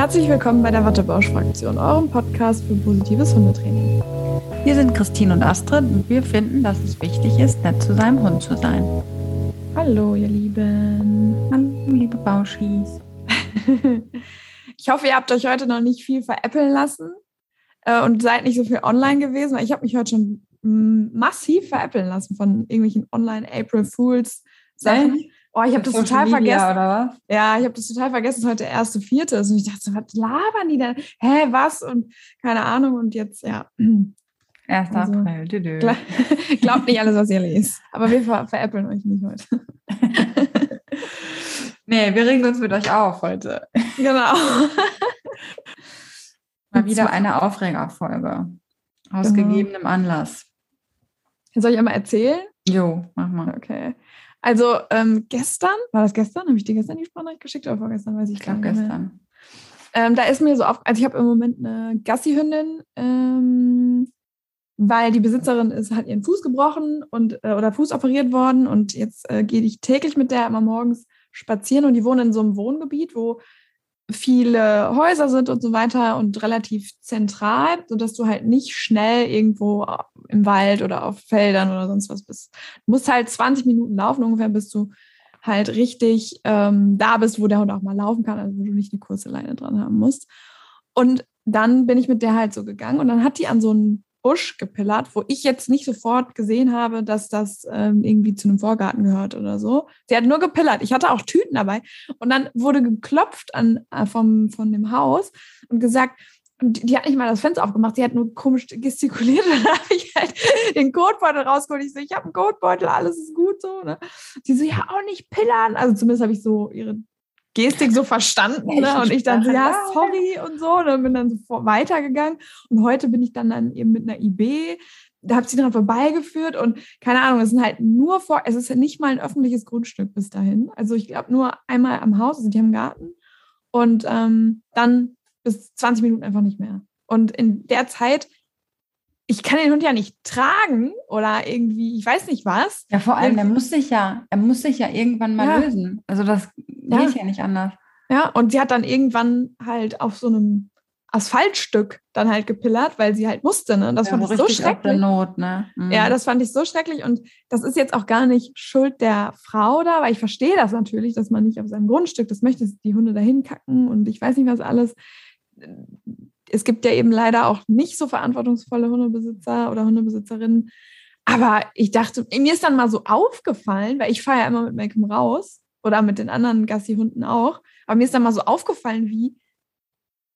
Herzlich willkommen bei der Wattebausch-Fraktion, eurem Podcast für positives Hundetraining. Wir sind Christine und Astrid und wir finden, dass es wichtig ist, nett zu seinem Hund zu sein. Hallo, ihr Lieben. Hallo, liebe Bauschis. ich hoffe, ihr habt euch heute noch nicht viel veräppeln lassen äh, und seid nicht so viel online gewesen, weil ich habe mich heute schon massiv veräppeln lassen von irgendwelchen Online-April Fools Sachen. Äh? Oh, ich habe das total Media, vergessen. Oder? Ja, ich habe das total vergessen, heute der erste Vierte ist. Und ich dachte so, was labern die denn? Hä, was? Und keine Ahnung. Und jetzt, ja. 1. Also, April. Glaub, glaubt nicht alles, was ihr lest. Aber wir ver veräppeln euch nicht heute. nee, wir regen uns mit euch auf heute. Genau. Mal wieder eine Aufregerfolge. Aus genau. gegebenem Anlass. Soll ich einmal erzählen? Jo, mach mal. Okay. Also ähm, gestern, war das gestern? Habe ich dir gestern die Sprachnachricht geschickt oder vorgestern? Weiß ich, ich glaube gestern. Ähm, da ist mir so auf, also ich habe im Moment eine Gassi-Hündin, ähm, weil die Besitzerin ist, hat ihren Fuß gebrochen und äh, oder Fuß operiert worden und jetzt äh, gehe ich täglich mit der immer morgens spazieren und die wohnen in so einem Wohngebiet, wo viele Häuser sind und so weiter und relativ zentral, sodass du halt nicht schnell irgendwo im Wald oder auf Feldern oder sonst was bist. Du musst halt 20 Minuten laufen ungefähr, bis du halt richtig ähm, da bist, wo der Hund auch mal laufen kann, also wo du nicht eine kurze Leine dran haben musst. Und dann bin ich mit der halt so gegangen und dann hat die an so einen Busch gepillert, wo ich jetzt nicht sofort gesehen habe, dass das ähm, irgendwie zu einem Vorgarten gehört oder so. Sie hat nur gepillert. Ich hatte auch Tüten dabei. Und dann wurde geklopft an, äh, vom, von dem Haus und gesagt, und die hat nicht mal das Fenster aufgemacht, sie hat nur komisch gestikuliert. Und dann habe ich halt den Kotbeutel rausgeholt. Ich so, ich habe einen Kotbeutel, alles ist gut so. Ne? Sie so, ja, auch nicht pillern. Also zumindest habe ich so ihre Gestik so verstanden. Ne? Und ich dann so, ja, sorry und so. Und dann bin dann so weitergegangen. Und heute bin ich dann, dann eben mit einer IB, da habe ich sie dran vorbeigeführt und keine Ahnung, es sind halt nur vor, es ist ja nicht mal ein öffentliches Grundstück bis dahin. Also ich glaube nur einmal am Haus, also die haben Garten. Und ähm, dann bis 20 Minuten einfach nicht mehr. Und in der Zeit ich kann den Hund ja nicht tragen oder irgendwie, ich weiß nicht was. Ja, vor allem, er muss sich ja, er muss sich ja irgendwann mal ja. lösen. Also das ja. geht ja nicht anders. Ja, und sie hat dann irgendwann halt auf so einem Asphaltstück dann halt gepillert, weil sie halt musste, ne? Das ja, fand ich so schrecklich. Not, ne? Mhm. Ja, das fand ich so schrecklich und das ist jetzt auch gar nicht Schuld der Frau da, weil ich verstehe das natürlich, dass man nicht auf seinem Grundstück, das möchte die Hunde dahin kacken und ich weiß nicht was alles es gibt ja eben leider auch nicht so verantwortungsvolle Hundebesitzer oder Hundebesitzerinnen. Aber ich dachte, mir ist dann mal so aufgefallen, weil ich fahre ja immer mit Malcolm raus oder mit den anderen Gassi-Hunden auch. Aber mir ist dann mal so aufgefallen, wie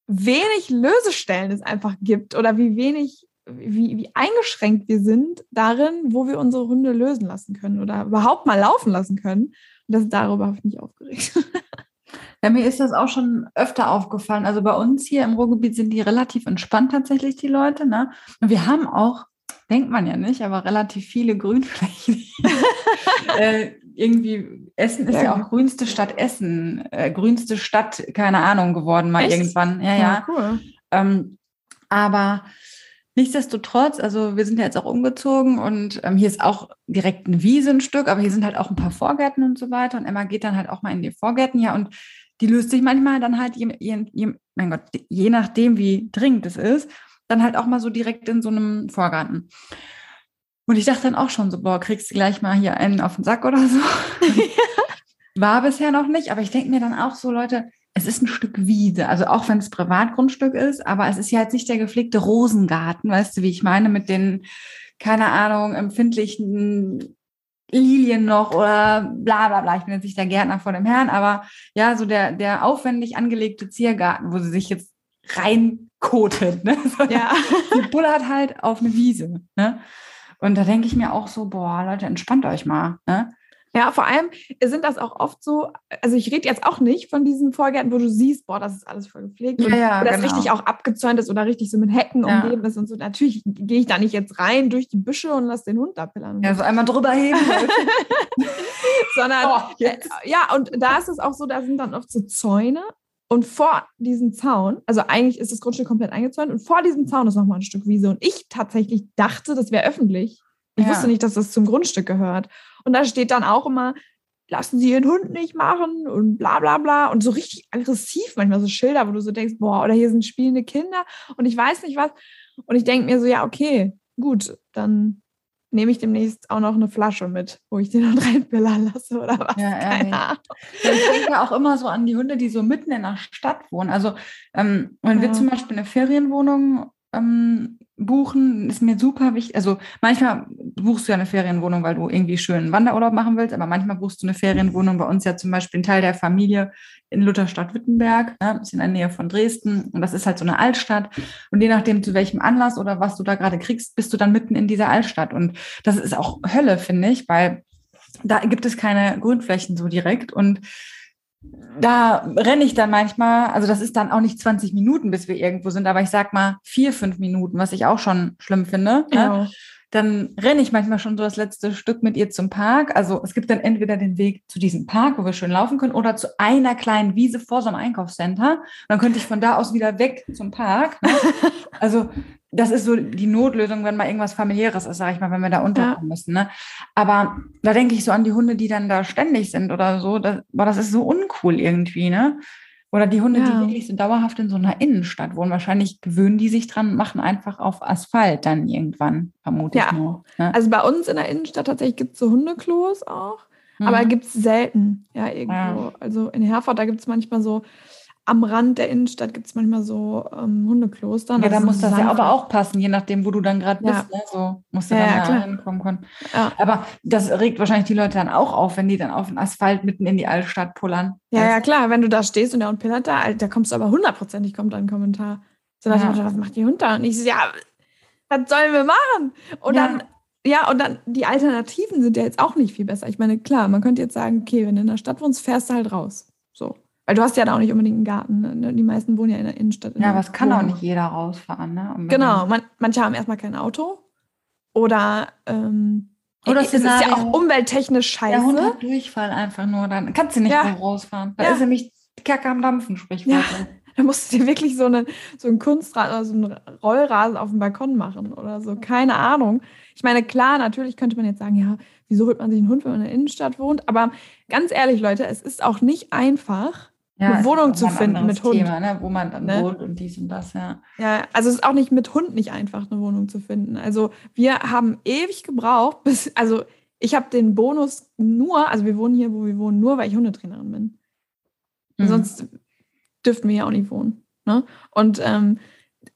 wenig Lösestellen es einfach gibt oder wie wenig, wie, wie eingeschränkt wir sind darin, wo wir unsere Hunde lösen lassen können oder überhaupt mal laufen lassen können. Und das ist darüber habe ich mich aufgeregt. Ja, mir ist das auch schon öfter aufgefallen. Also bei uns hier im Ruhrgebiet sind die relativ entspannt tatsächlich, die Leute. Ne? Und wir haben auch, denkt man ja nicht, aber relativ viele Grünflächen. äh, irgendwie, Essen ist ja, ja auch grünste Stadt Essen, äh, grünste Stadt, keine Ahnung, geworden mal Echt? irgendwann. Ja, ja. ja cool. Ähm, aber Nichtsdestotrotz, also wir sind ja jetzt auch umgezogen und ähm, hier ist auch direkt ein Wiesenstück, aber hier sind halt auch ein paar Vorgärten und so weiter. Und Emma geht dann halt auch mal in die Vorgärten, ja, und die löst sich manchmal dann halt, je, je, je, mein Gott, je nachdem, wie dringend es ist, dann halt auch mal so direkt in so einem Vorgarten. Und ich dachte dann auch schon so, boah, kriegst du gleich mal hier einen auf den Sack oder so. War bisher noch nicht, aber ich denke mir dann auch so, Leute, es ist ein Stück Wiese, also auch wenn es Privatgrundstück ist, aber es ist ja jetzt nicht der gepflegte Rosengarten, weißt du, wie ich meine, mit den, keine Ahnung, empfindlichen Lilien noch oder bla bla bla. Ich bin jetzt nicht der Gärtner vor dem Herrn, aber ja, so der, der aufwendig angelegte Ziergarten, wo sie sich jetzt reinkotet, ne? Ja. Die bullert halt auf eine Wiese, ne? Und da denke ich mir auch so, boah, Leute, entspannt euch mal, ne? Ja, vor allem sind das auch oft so, also ich rede jetzt auch nicht von diesen Vorgärten, wo du siehst, boah, das ist alles voll gepflegt ja, und ja, das genau. richtig auch abgezäunt ist oder richtig so mit Hecken ja. umgeben ist und so. Natürlich gehe ich da nicht jetzt rein durch die Büsche und lass den Hund da pillern. Ja, so einmal drüber heben. Sondern, oh, äh, ja, und da ist es auch so, da sind dann oft so Zäune und vor diesem Zaun, also eigentlich ist das Grundstück komplett eingezäunt und vor diesem Zaun ist nochmal ein Stück Wiese und ich tatsächlich dachte, das wäre öffentlich. Ich wusste nicht, dass das zum Grundstück gehört. Und da steht dann auch immer lassen Sie Ihren Hund nicht machen und bla bla bla. Und so richtig aggressiv manchmal so Schilder, wo du so denkst, boah, oder hier sind spielende Kinder und ich weiß nicht was. Und ich denke mir so, ja, okay, gut, dann nehme ich demnächst auch noch eine Flasche mit, wo ich den dann reinbillern lasse oder was. Ja, Keine Ahnung. Ja, ich denke auch immer so an die Hunde, die so mitten in der Stadt wohnen. Also ähm, wenn ja. wir zum Beispiel eine Ferienwohnung ähm, buchen ist mir super wichtig. Also manchmal buchst du ja eine Ferienwohnung, weil du irgendwie schönen Wanderurlaub machen willst, aber manchmal buchst du eine Ferienwohnung. Bei uns ja zum Beispiel ein Teil der Familie in Lutherstadt-Wittenberg, ne, ist in der Nähe von Dresden und das ist halt so eine Altstadt. Und je nachdem, zu welchem Anlass oder was du da gerade kriegst, bist du dann mitten in dieser Altstadt. Und das ist auch Hölle, finde ich, weil da gibt es keine Grünflächen so direkt und da renne ich dann manchmal, also das ist dann auch nicht 20 Minuten, bis wir irgendwo sind, aber ich sag mal vier, fünf Minuten, was ich auch schon schlimm finde. Ja. Ne? Dann renne ich manchmal schon so das letzte Stück mit ihr zum Park. Also es gibt dann entweder den Weg zu diesem Park, wo wir schön laufen können, oder zu einer kleinen Wiese vor so einem Einkaufscenter. dann könnte ich von da aus wieder weg zum Park. Ne? Also das ist so die Notlösung, wenn mal irgendwas familiäres ist, sage ich mal, wenn wir da unterkommen ja. müssen. Ne? Aber da denke ich so an die Hunde, die dann da ständig sind oder so. Das, boah, das ist so uncool irgendwie, ne? Oder die Hunde, ja. die wirklich so dauerhaft in so einer Innenstadt wohnen. Wahrscheinlich gewöhnen die sich dran und machen einfach auf Asphalt dann irgendwann, vermute ja. ich nur. Ne? Also bei uns in der Innenstadt tatsächlich gibt es so Hundeklos auch, mhm. aber gibt es selten, ja, irgendwo. Ja. Also in Herford, da gibt es manchmal so am Rand der Innenstadt gibt es manchmal so ähm, Hundekloster. Ja, da muss das ja aber auch passen, je nachdem, wo du dann gerade bist. Ja. Ne? So musst du ja, dann ja, hinkommen können. Ja. Aber das regt wahrscheinlich die Leute dann auch auf, wenn die dann auf den Asphalt mitten in die Altstadt pullern. Ja, ja, klar. Wenn du da stehst und der Hund pillert da, da kommst du aber hundertprozentig, kommt da ein Kommentar. So, ja. Motto, was macht die Hund da? Und ich so, ja, was sollen wir machen? Und dann ja, und dann die Alternativen sind ja jetzt auch nicht viel besser. Ich meine, klar, man könnte jetzt sagen, okay, wenn du in der Stadt wohnst, fährst du halt raus. So. Weil du hast ja da auch nicht unbedingt einen Garten. Ne? Die meisten wohnen ja in der Innenstadt. In ja, aber es kann auch nicht jeder rausfahren. Ne? genau, man, manche haben erstmal kein Auto. Oder, ähm, oder es ist ja auch umwelttechnisch scheiße. Der Hund hat Durchfall einfach nur, dann kannst du nicht ja. mehr rausfahren. Da ja. ist nämlich Kacke am Dampfen, Sprichwort. Ja. Da musst du dir wirklich so, eine, so einen Kunstrasen oder so einen Rollrasen auf dem Balkon machen oder so. Keine Ahnung. Ich meine, klar, natürlich könnte man jetzt sagen, ja, wieso holt man sich einen Hund, wenn man in der Innenstadt wohnt? Aber ganz ehrlich, Leute, es ist auch nicht einfach, ja, eine Wohnung zu finden mit Hund. Thema, ne? wo man dann ne? wohnt und dies und das, ja. Ja, also es ist auch nicht mit Hund nicht einfach, eine Wohnung zu finden. Also wir haben ewig gebraucht, bis, also ich habe den Bonus nur, also wir wohnen hier, wo wir wohnen, nur weil ich Hundetrainerin bin. Mhm. Sonst dürften wir ja auch nicht wohnen. Ne? Und ähm,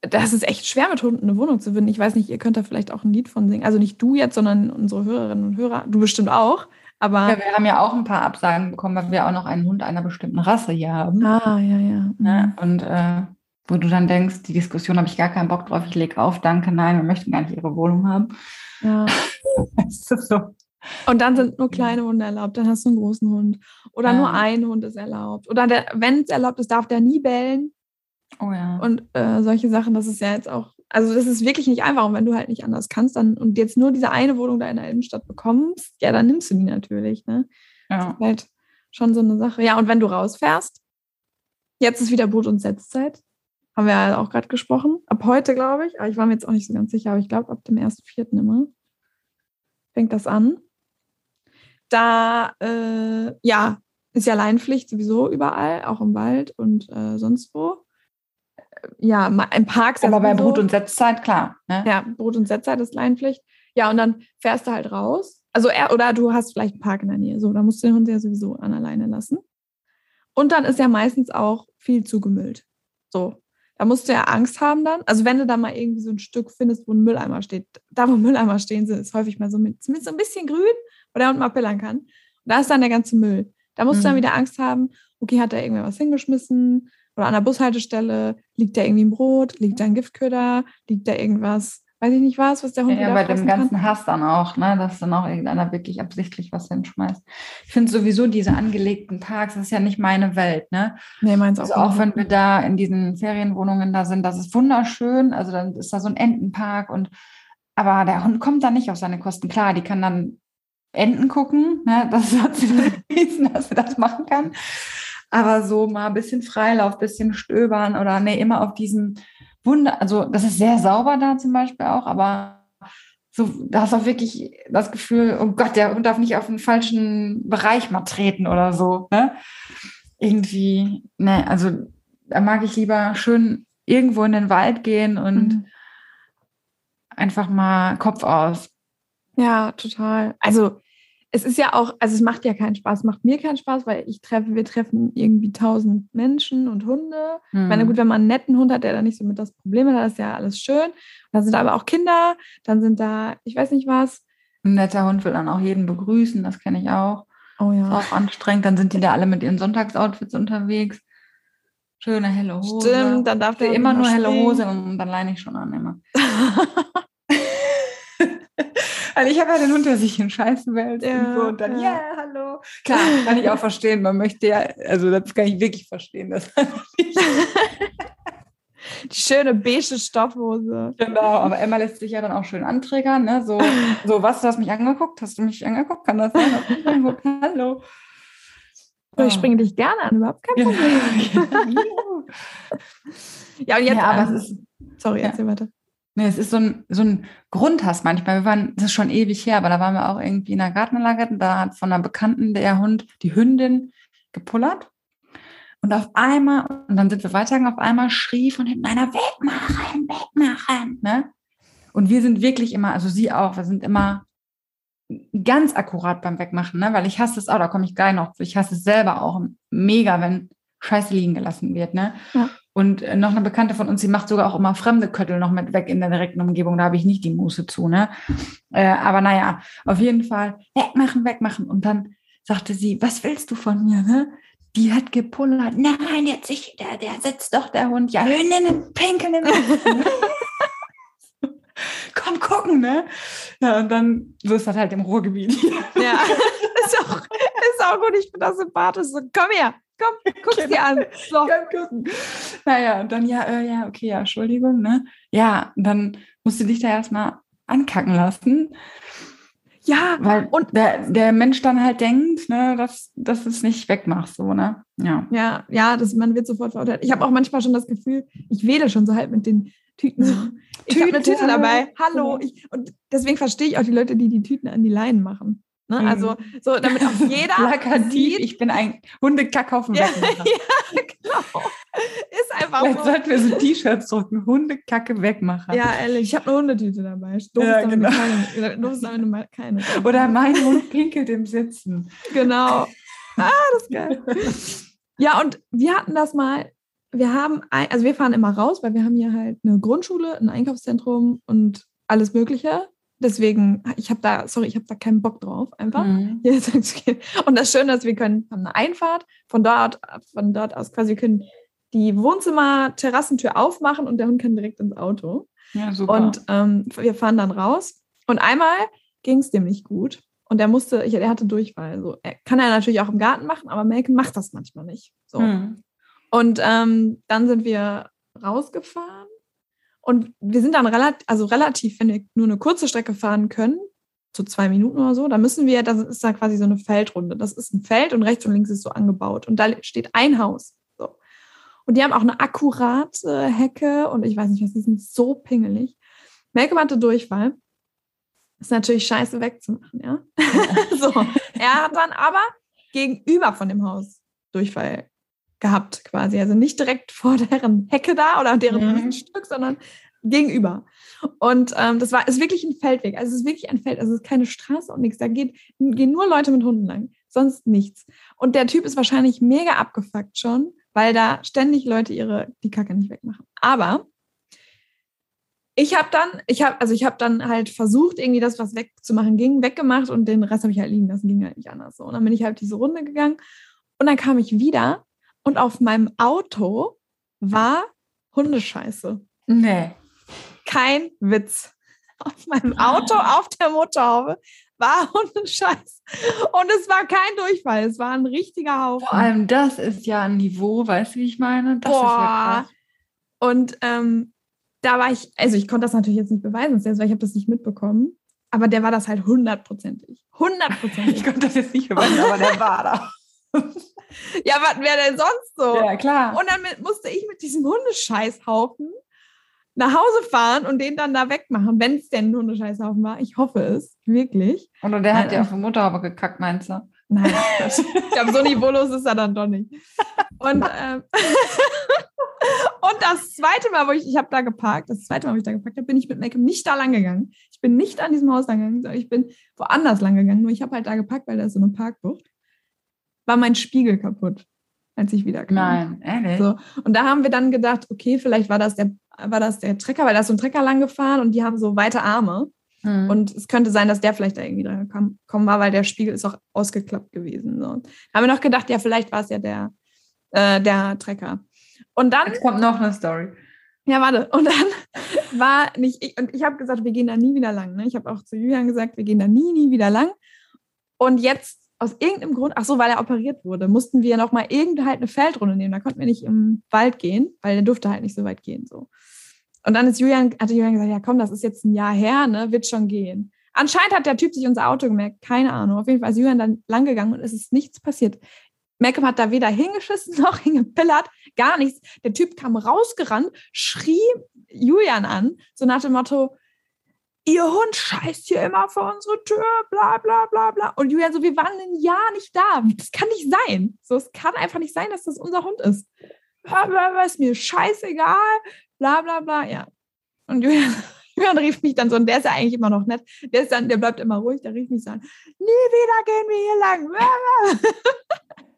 das ist echt schwer, mit Hunden eine Wohnung zu finden. Ich weiß nicht, ihr könnt da vielleicht auch ein Lied von singen. Also nicht du jetzt, sondern unsere Hörerinnen und Hörer. Du bestimmt auch. Aber ja, wir haben ja auch ein paar Absagen bekommen, weil wir auch noch einen Hund einer bestimmten Rasse hier haben. Ah, ja, ja. ja mhm. und äh, wo du dann denkst, die Diskussion habe ich gar keinen Bock drauf, ich lege auf, danke, nein, wir möchten gar nicht ihre Wohnung haben. Ja. das ist so. Und dann sind nur kleine Hunde erlaubt, dann hast du einen großen Hund. Oder ja. nur ein Hund ist erlaubt. Oder wenn es erlaubt ist, darf der nie bellen. Oh ja. Und äh, solche Sachen, das ist ja jetzt auch also das ist wirklich nicht einfach. Und wenn du halt nicht anders kannst dann und jetzt nur diese eine Wohnung da in der Innenstadt bekommst, ja, dann nimmst du die natürlich. Ne? Ja. Das ist halt schon so eine Sache. Ja, und wenn du rausfährst, jetzt ist wieder Boot- und Setzzeit. Haben wir ja auch gerade gesprochen. Ab heute, glaube ich. Aber ich war mir jetzt auch nicht so ganz sicher, aber ich glaube, ab dem 1.4. immer fängt das an. Da, äh, ja, ist ja Leinpflicht sowieso überall, auch im Wald und äh, sonst wo ja, im Park. Aber bei Brut- und Setzzeit, klar. Ne? Ja, Brut- und Setzzeit ist Leinpflicht. Ja, und dann fährst du halt raus. Also er, oder du hast vielleicht einen Park in der Nähe. So, da musst du den Hund ja sowieso an alleine lassen. Und dann ist ja meistens auch viel zugemüllt. So. Da musst du ja Angst haben dann. Also wenn du da mal irgendwie so ein Stück findest, wo ein Mülleimer steht, da wo Mülleimer stehen, ist häufig mal so mit, mit so ein bisschen grün, wo der Hund mal pillern kann. Und da ist dann der ganze Müll. Da musst mhm. du dann wieder Angst haben, okay, hat da irgendwer was hingeschmissen? Oder an der Bushaltestelle liegt da irgendwie ein Brot, liegt da ein Giftköder, liegt da irgendwas, weiß ich nicht was, was der Hund Ja, ja bei dem ganzen kann. Hass dann auch, ne, dass dann auch irgendeiner wirklich absichtlich was hinschmeißt. Ich finde sowieso diese angelegten Parks, das ist ja nicht meine Welt, ne? Nee, meins auch. Also auch wenn wir da in diesen Ferienwohnungen da sind, das ist wunderschön. Also dann ist da so ein Entenpark und aber der Hund kommt da nicht auf seine Kosten. Klar, die kann dann Enten gucken, ne? das hat sie bewiesen, dass sie das machen kann. Aber so mal ein bisschen Freilauf, ein bisschen stöbern oder nee, immer auf diesen Wunder, also das ist sehr sauber da zum Beispiel auch, aber so, da hast du auch wirklich das Gefühl, oh Gott, der Hund darf nicht auf den falschen Bereich mal treten oder so. Ne? Irgendwie, ne, also da mag ich lieber schön irgendwo in den Wald gehen und mhm. einfach mal Kopf aus. Ja, total. Also es ist ja auch, also es macht ja keinen Spaß, macht mir keinen Spaß, weil ich treffe, wir treffen irgendwie tausend Menschen und Hunde. Mhm. Ich meine, gut, hm. wenn man einen netten Hund hat, der da nicht so mit das Problem hat, das ist ja alles schön. Dann sind da aber auch Kinder, dann sind da, ich weiß nicht was. Ein netter Hund will dann auch jeden begrüßen, das kenne ich auch. Oh ja. Ist auch anstrengend. Dann sind die da alle mit ihren Sonntagsoutfits unterwegs. Schöne helle Hose. Stimmt, dann darf der immer nur helle Hose und dann leine ich schon an immer. Weil ich habe ja den Hund, der sich in Scheißen wälzt ja, und so. Und dann, ja. yeah, hallo. Klar, kann ich auch verstehen. Man möchte ja, also das kann ich wirklich verstehen. Das Die schöne beige Stoffhose. Genau, aber Emma lässt sich ja dann auch schön anträgern. Ne? So, so, was, du hast mich angeguckt? Hast du mich angeguckt? Kann das sein? Hast du mich angeguckt? Hallo. So, ich springe dich gerne an, überhaupt kein Problem. ja, und jetzt, ja, aber ähm, es ist, sorry, erzähl ja. weiter. Nee, es ist so ein, so ein Grundhass manchmal. Wir waren, das ist schon ewig her, aber da waren wir auch irgendwie in der Gartenanlage. Da hat von einer Bekannten der Hund die Hündin gepullert. Und auf einmal, und dann sind wir weitergegangen, auf einmal schrie von hinten einer, wegmachen, wegmachen. Ne? Und wir sind wirklich immer, also sie auch, wir sind immer ganz akkurat beim Wegmachen, ne? weil ich hasse es auch, da komme ich gleich noch zu. Ich hasse es selber auch mega, wenn Scheiße liegen gelassen wird. Ne? Ja. Und äh, noch eine Bekannte von uns, die macht sogar auch immer fremde Köttel noch mit weg in der direkten Umgebung. Da habe ich nicht die Muße zu. Ne? Äh, aber naja, auf jeden Fall wegmachen, wegmachen. Und dann sagte sie, was willst du von mir? Ne? Die hat gepullert. Nein, jetzt ich, der, der sitzt doch der Hund. Ja, Hündinnen pinkeln im Komm gucken, ne? Ja, und dann, so ist das halt im Ruhrgebiet. ja, ist auch, ist auch gut. Ich bin da sympathisch. Komm her, Komm, guck genau. dir an. So. Naja, und dann, ja, äh, ja, okay, ja, Entschuldigung, ne? Ja, dann musst du dich da erstmal ankacken lassen. Ja, weil und der, der Mensch dann halt denkt, ne, dass, dass du es nicht wegmachst, so, ne? Ja. Ja, ja, das, man wird sofort verurteilt. Ich habe auch manchmal schon das Gefühl, ich wähle schon so halt mit den Tüten. So. Ich habe eine Tüte dabei. Hallo. Ich, und deswegen verstehe ich auch die Leute, die die Tüten an die Leinen machen. Ne? Mhm. Also so, damit auch jeder Plakativ, sieht, ich bin ein Hundekackhaufen ja, ja, genau. Ist einfach Vielleicht so. sollten wir so T-Shirts drucken, Hundekacke wegmachen. Ja, ehrlich, ich habe eine Hundetüte dabei. Doof ja, ist genau. keine. Doof ist damit keine. Oder mein Hund pinkelt im Sitzen. Genau. Ah, das ist geil. Ja, und wir hatten das mal, wir haben, ein, also wir fahren immer raus, weil wir haben hier halt eine Grundschule, ein Einkaufszentrum und alles Mögliche deswegen, ich habe da, sorry, ich habe da keinen Bock drauf, einfach. Mhm. Und das Schöne ist, wir können haben eine Einfahrt, von dort, von dort aus quasi, wir können die Wohnzimmer-Terrassentür aufmachen und der Hund kann direkt ins Auto. Ja, super. Und ähm, wir fahren dann raus. Und einmal ging es dem nicht gut. Und er musste, ich, er hatte Durchfall. So, er kann er natürlich auch im Garten machen, aber Melken macht das manchmal nicht. So. Mhm. Und ähm, dann sind wir rausgefahren und wir sind dann relativ, also relativ, wenn wir nur eine kurze Strecke fahren können, so zwei Minuten oder so, da müssen wir, das ist da quasi so eine Feldrunde. Das ist ein Feld und rechts und links ist so angebaut. Und da steht ein Haus. So. Und die haben auch eine akkurate Hecke und ich weiß nicht was, die sind so pingelig. Melke hatte Durchfall. Ist natürlich scheiße wegzumachen, ja. so. Er hat dann aber gegenüber von dem Haus Durchfall gehabt, quasi. Also nicht direkt vor deren Hecke da oder deren mhm. Stück, sondern gegenüber. Und ähm, das war ist wirklich ein Feldweg. Also es ist wirklich ein Feld. Also es ist keine Straße und nichts. Da geht, gehen nur Leute mit Hunden lang. Sonst nichts. Und der Typ ist wahrscheinlich mega abgefuckt schon, weil da ständig Leute ihre die Kacke nicht wegmachen. Aber ich habe dann, ich habe, also ich habe dann halt versucht, irgendwie das, was wegzumachen ging, weggemacht und den Rest habe ich halt liegen lassen, ging halt nicht anders so. Und dann bin ich halt diese Runde gegangen und dann kam ich wieder und auf meinem Auto war Hundescheiße. Nee. Kein Witz. Auf meinem Auto, auf der Motorhaube, war Hundescheiß. Und es war kein Durchfall, es war ein richtiger Haufen. Vor allem das ist ja ein Niveau, weißt du, wie ich meine? Das Boah. ist ja krass. Und ähm, da war ich, also ich konnte das natürlich jetzt nicht beweisen, weil ich habe das nicht mitbekommen. Aber der war das halt hundertprozentig. Hundertprozentig. Ich konnte das jetzt nicht beweisen, aber der war da. ja, was wäre denn sonst so? Ja, klar. Und dann musste ich mit diesem Hundescheißhaufen nach Hause fahren und den dann da wegmachen, wenn es denn nur eine Scheißhaufen war. Ich hoffe es, wirklich. Oder der hat ja auf die Motorhaube gekackt, meinst du? Nein, ich glaube, so niveaulos ist er dann doch nicht. Und, ähm, und das zweite Mal, wo ich, ich habe da geparkt, das zweite Mal, wo ich da geparkt habe, bin ich mit Make-up nicht da lang gegangen. Ich bin nicht an diesem Haus lang gegangen, sondern ich bin woanders lang gegangen. Nur ich habe halt da geparkt, weil da ist so eine Parkbucht. War mein Spiegel kaputt, als ich wieder kam. Nein, ehrlich. So. Und da haben wir dann gedacht, okay, vielleicht war das der, war das der Trecker, weil da ist so ein Trecker lang gefahren und die haben so weite Arme. Hm. Und es könnte sein, dass der vielleicht da irgendwie dran gekommen war, weil der Spiegel ist auch ausgeklappt gewesen. So. Haben wir noch gedacht, ja, vielleicht war es ja der, äh, der Trecker. Und dann. Jetzt kommt noch eine Story. Ja, warte. Und dann war nicht ich, und ich habe gesagt, wir gehen da nie wieder lang. Ne? Ich habe auch zu Julian gesagt, wir gehen da nie, nie wieder lang. Und jetzt aus irgendeinem Grund, ach so, weil er operiert wurde, mussten wir noch mal irgendwie halt eine Feldrunde nehmen. Da konnten wir nicht im Wald gehen, weil der durfte halt nicht so weit gehen. So. Und dann ist Julian, hatte Julian gesagt, ja komm, das ist jetzt ein Jahr her, ne, wird schon gehen. Anscheinend hat der Typ sich unser Auto gemerkt, keine Ahnung. Auf jeden Fall ist Julian dann lang gegangen und es ist nichts passiert. Malcolm hat da weder hingeschissen noch hingepillert, gar nichts. Der Typ kam rausgerannt, schrie Julian an, so nach dem Motto, ihr Hund scheißt hier immer vor unsere Tür, bla bla bla bla. Und Julian so, wir waren ein Jahr nicht da. Das kann nicht sein. So, es kann einfach nicht sein, dass das unser Hund ist. Ist mir scheißegal, bla bla bla, ja. Und Julian, Julian rief mich dann so, und der ist ja eigentlich immer noch nett, der ist dann, der bleibt immer ruhig, der rief mich so an, nie wieder gehen wir hier lang.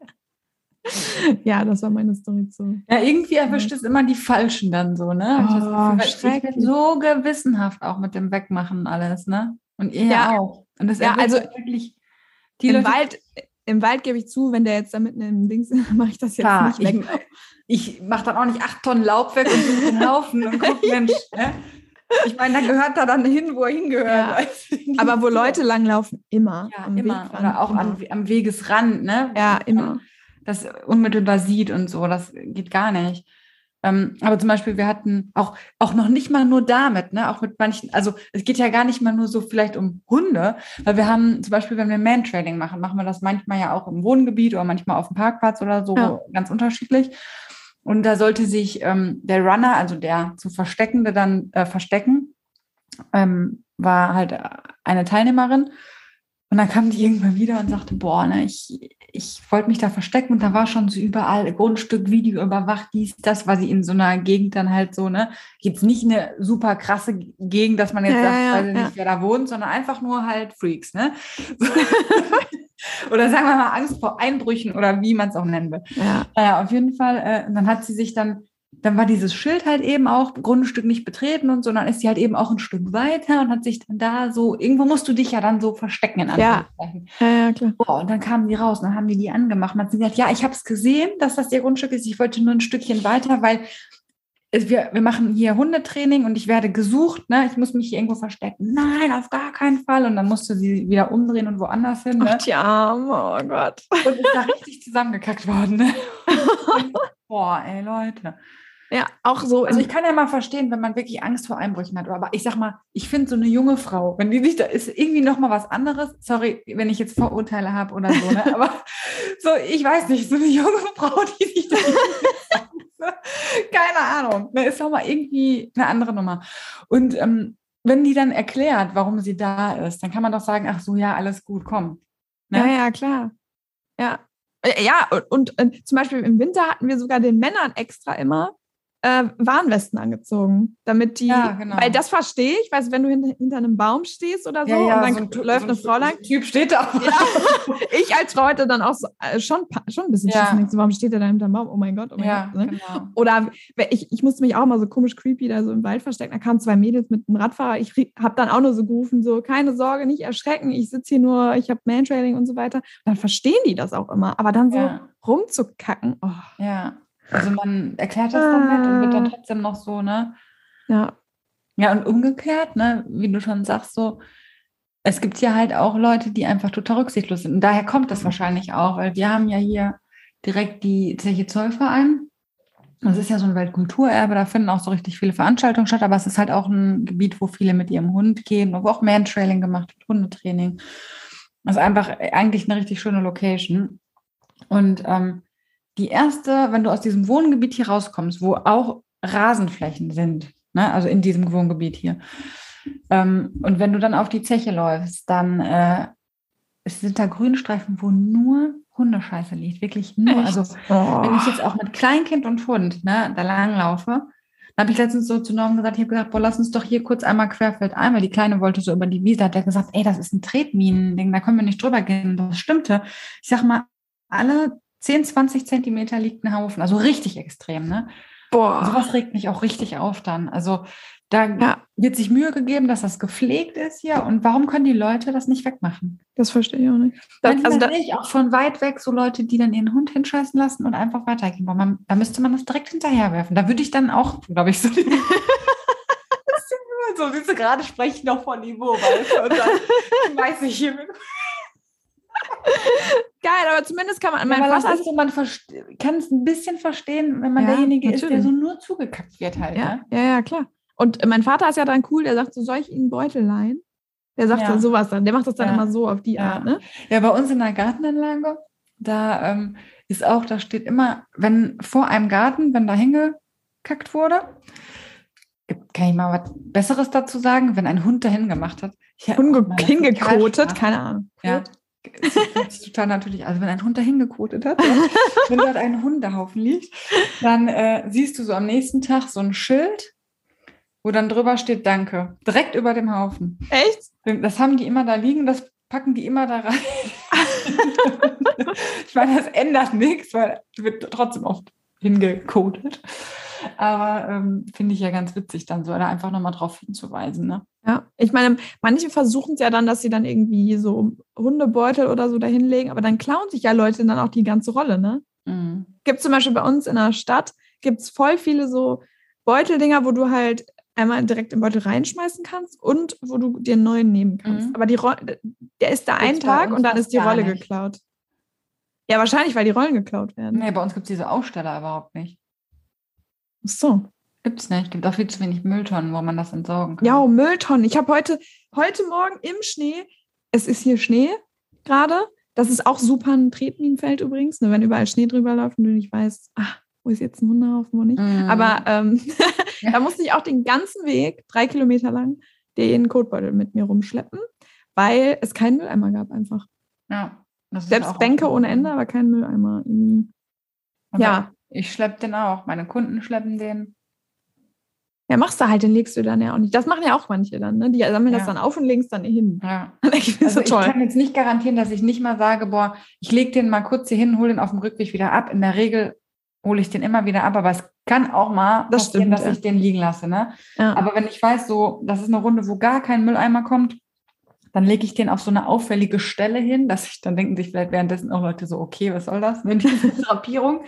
ja, das war meine Story zu. Ja, irgendwie erwischt es immer die Falschen dann so, ne? Ich das Oh, Gefühl, ich bin so gewissenhaft auch mit dem Wegmachen alles, ne? Und ihr Ja. auch. Und das Ja, also wirklich die Im Leute, Wald, im Wald gebe ich zu, wenn der jetzt da mitten im Dings mache ich das jetzt Klar, nicht weg. ich, ich mache dann auch nicht acht Tonnen Laub weg und suche den Haufen und guck, Mensch, ne? Ich meine, da gehört er dann hin, wo er hingehört. Ja. Aber wo Leute langlaufen, immer. ja, immer. Wegrand, Oder auch immer. am, am Wegesrand, ne? Ja, immer. Das unmittelbar sieht und so. Das geht gar nicht. Ähm, aber zum Beispiel, wir hatten auch, auch noch nicht mal nur damit, ne? Auch mit manchen, also es geht ja gar nicht mal nur so vielleicht um Hunde, weil wir haben zum Beispiel, wenn wir Man-Trailing machen, machen wir das manchmal ja auch im Wohngebiet oder manchmal auf dem Parkplatz oder so, Ja. ganz unterschiedlich. Und da sollte sich ähm, der Runner, also der zu Versteckende, dann äh, verstecken, ähm, war halt eine Teilnehmerin. Und dann kam die irgendwann wieder und sagte, boah, ne, ich, ich wollte mich da verstecken und da war schon so überall Grundstück, Video überwacht, dies, das, war sie in so einer Gegend dann halt so, ne, jetzt nicht eine super krasse Gegend, dass man jetzt Ja, sagt, ja, weiß ich ja. nicht, wer da wohnt, sondern einfach nur halt Freaks, ne. oder sagen wir mal Angst vor Einbrüchen oder wie man es auch nennen will. Ja. Naja, auf jeden Fall. Äh, und dann hat sie sich dann, dann war dieses Schild halt eben auch Grundstück nicht betreten und so, dann ist sie halt eben auch ein Stück weiter und hat sich dann da so, irgendwo musst du dich ja dann so verstecken, in Ja. Anführungszeichen. ja, ja, klar. Boah, und dann kamen die raus und dann haben die die angemacht. Man hat sie gesagt, ja, ich habe es gesehen, dass das ihr Grundstück ist. Ich wollte nur ein Stückchen weiter, weil wir, wir machen hier Hundetraining und ich werde gesucht, ne? Ich muss mich hier irgendwo verstecken. Nein, auf gar keinen Fall. Und dann musste sie wieder umdrehen und woanders hin. Ne? Ach, die Arme, oh Gott. Und ist da richtig zusammengekackt worden. Ne? Boah, ey, Leute. Ja, auch so. Also ich kann ja mal verstehen, wenn man wirklich Angst vor Einbrüchen hat. Aber ich sag mal, ich finde so eine junge Frau, wenn die sich da ist, irgendwie noch mal was anderes. Sorry, wenn ich jetzt Vorurteile habe oder so, ne? Aber so, ich weiß nicht, so eine junge Frau, die sich da keine Ahnung, ne, ist doch mal irgendwie eine andere Nummer. Und ähm, wenn die dann erklärt, warum sie da ist, dann kann man doch sagen, ach so, ja, alles gut, komm. Ne? Ja, ja, klar. Ja. Äh, Ja, und, und, äh, zum Beispiel im Winter hatten wir sogar den Männern extra immer äh, Warnwesten angezogen, damit die, Ja, genau. weil das verstehe ich, weißt du, wenn du hinter, hinter einem Baum stehst oder so, und dann so ein läuft so eine ein Frau lang. Typ steht da. Ja, ich als Frau hatte dann auch so, äh, schon, schon ein bisschen Ja. So, Warum steht der da hinterm Baum? Oh mein Gott, oh mein Ja, Gott. Ne? genau. Oder ich, ich musste mich auch mal so komisch creepy da so im Wald verstecken. Da kamen zwei Mädels mit einem Radfahrer. Ich habe dann auch nur so gerufen, so keine Sorge, nicht erschrecken. Ich sitze hier nur, ich habe Mantrailing und so weiter. Dann verstehen die das auch immer. Aber dann so Ja. rumzukacken, oh, Ja, also man erklärt das dann nett und wird dann trotzdem noch so, ne? ja. Ja, und umgekehrt, ne, wie du schon sagst, so, es gibt ja halt auch Leute, die einfach total rücksichtslos sind. Und daher kommt das wahrscheinlich auch, weil wir haben ja hier direkt die Zeche Zollverein. Das ist ja so ein Weltkulturerbe, da finden auch so richtig viele Veranstaltungen statt, aber es ist halt auch ein Gebiet, wo viele mit ihrem Hund gehen, wo auch Mantrailing gemacht wird, Hundetraining. Das ist einfach eigentlich eine richtig schöne Location. Und ähm, die erste, wenn du aus diesem Wohngebiet hier rauskommst, wo auch Rasenflächen sind, ne? also in diesem Wohngebiet hier. Ähm, und wenn du dann auf die Zeche läufst, dann äh, sind da Grünstreifen, wo nur Hundescheiße liegt. Wirklich nur. Echt? Also Oh. wenn ich jetzt auch mit Kleinkind und Hund ne, da langlaufe, dann habe ich letztens so zu Norm gesagt, ich habe gesagt, boah, lass uns doch hier kurz einmal querfeldein, weil die Kleine wollte so über die Wiese, hat er gesagt, ey, das ist ein Tretminen-Ding, da können wir nicht drüber gehen. Das stimmte. Ich sag mal, alle 10, 20 Zentimeter liegt ein Haufen, also richtig extrem, ne? Boah. Sowas regt mich auch richtig auf dann. Also da Ja. wird sich Mühe gegeben, dass das gepflegt ist hier. Und warum können die Leute das nicht wegmachen? Das verstehe ich auch nicht. Das, Manchmal also da, sehe ich auch von weit weg so Leute, die dann ihren Hund hinscheißen lassen und einfach weitergehen. Boah, man, da müsste man das direkt hinterherwerfen. Da würde ich dann auch, glaube ich, so. das ist immer so, wie sie gerade sprechen, noch von Niveau, weißt du? Und dann weiß ich hier. Geil, aber zumindest kann man. Mein Mein aber das Vater ist so, man kann es ein bisschen verstehen, wenn man Ja, derjenige ist, der natürlich. so nur zugekackt wird halt. Ja, Ne? ja, ja, klar. Und äh, mein Vater ist ja dann cool, der sagt so, soll ich Ihnen einen Beutel leihen? Der sagt Ja. dann sowas dann. Der macht das dann Ja. immer so auf die Ja. Art, ne? Ja, bei uns in der Gartenanlage, da ähm, ist auch, da steht immer, wenn vor einem Garten, wenn da hingekackt wurde, kann ich mal was Besseres dazu sagen, wenn ein Hund dahin gemacht hat. Hab Hunge hingekotet, keine Ahnung. Ja. Das ist total natürlich. Also wenn ein Hund dahin gekotet hat, wenn dort ein Hundehaufen liegt, dann äh, siehst du so am nächsten Tag so ein Schild, wo dann drüber steht Danke. Direkt über dem Haufen. Echt? Das haben die immer da liegen, das packen die immer da rein. ich meine, das ändert nichts, weil es wird trotzdem oft hingecodet. Aber ähm, finde ich ja ganz witzig, dann so da einfach nochmal drauf hinzuweisen. Ne? Ja, ich meine, manche versuchen es ja dann, dass sie dann irgendwie so Hundebeutel oder so dahinlegen, aber dann klauen sich ja Leute dann auch die ganze Rolle, ne? Mhm. Gibt zum Beispiel bei uns in der Stadt, gibt es voll viele so Beuteldinger, wo du halt einmal direkt im Beutel reinschmeißen kannst und wo du dir einen neuen nehmen kannst. Mhm. Aber die der ist da einen Tag und dann ist die Rolle nicht. geklaut. Ja, wahrscheinlich, weil die Rollen geklaut werden. Nee, bei uns gibt es diese Aufsteller überhaupt nicht. So. Gibt es nicht. Gibt auch viel zu wenig Mülltonnen, wo man das entsorgen kann. Ja, oh, Mülltonnen. Ich habe heute, heute Morgen im Schnee, es ist hier Schnee gerade. Das ist auch super ein Tretminenfeld übrigens, ne, wenn überall Schnee drüber läuft und du nicht weißt, ah, wo ist jetzt ein Hundehaufen, wo nicht. Mhm. Aber ähm, da musste ich auch den ganzen Weg, drei Kilometer lang, den Kotbeutel mit mir rumschleppen, weil es keinen Mülleimer gab einfach. ja, das ist Selbst Bänke ohne Ende, aber kein Mülleimer. Ja. Ich schleppe den auch. Meine Kunden schleppen den. Ja, machst du halt, den legst du dann ja auch nicht. Das machen ja auch manche dann, ne? Die sammeln das Ja. dann auf und legen es dann hin. Ja. Ich Also so ich kann jetzt nicht garantieren, dass ich nicht mal sage, boah, ich lege den mal kurz hier hin, hole den auf dem Rückweg wieder ab. In der Regel hole ich den immer wieder ab, aber es kann auch mal Das passieren, stimmt, dass ja. ich den liegen lasse. Ne? Ja. Aber wenn ich weiß, so, das ist eine Runde, wo gar kein Mülleimer kommt, dann lege ich den auf so eine auffällige Stelle hin, dass ich, dann denken sich vielleicht währenddessen auch Leute so, okay, was soll das? Ne? Diese Drapierung.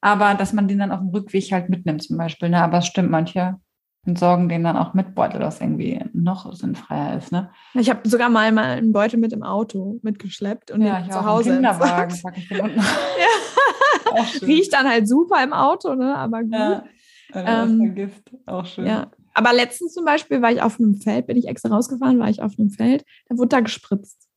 Aber dass man den dann auf dem Rückweg halt mitnimmt zum Beispiel. Ne? Aber es stimmt, manche entsorgen den dann auch mit Beutel, was irgendwie noch sinnfreier ist. Ne? Ich habe sogar mal, mal einen Beutel mit im Auto mitgeschleppt und den ich zu auch. Hause Kinderwagen ich den unten. Ja. Riecht dann halt super im Auto, ne? Aber gut. Ja, Ähm, ähm, vergisst. Auch schön. Ja. Aber letztens zum Beispiel war ich auf einem Feld, bin ich extra rausgefahren, war ich auf einem Feld, da wurde da gespritzt.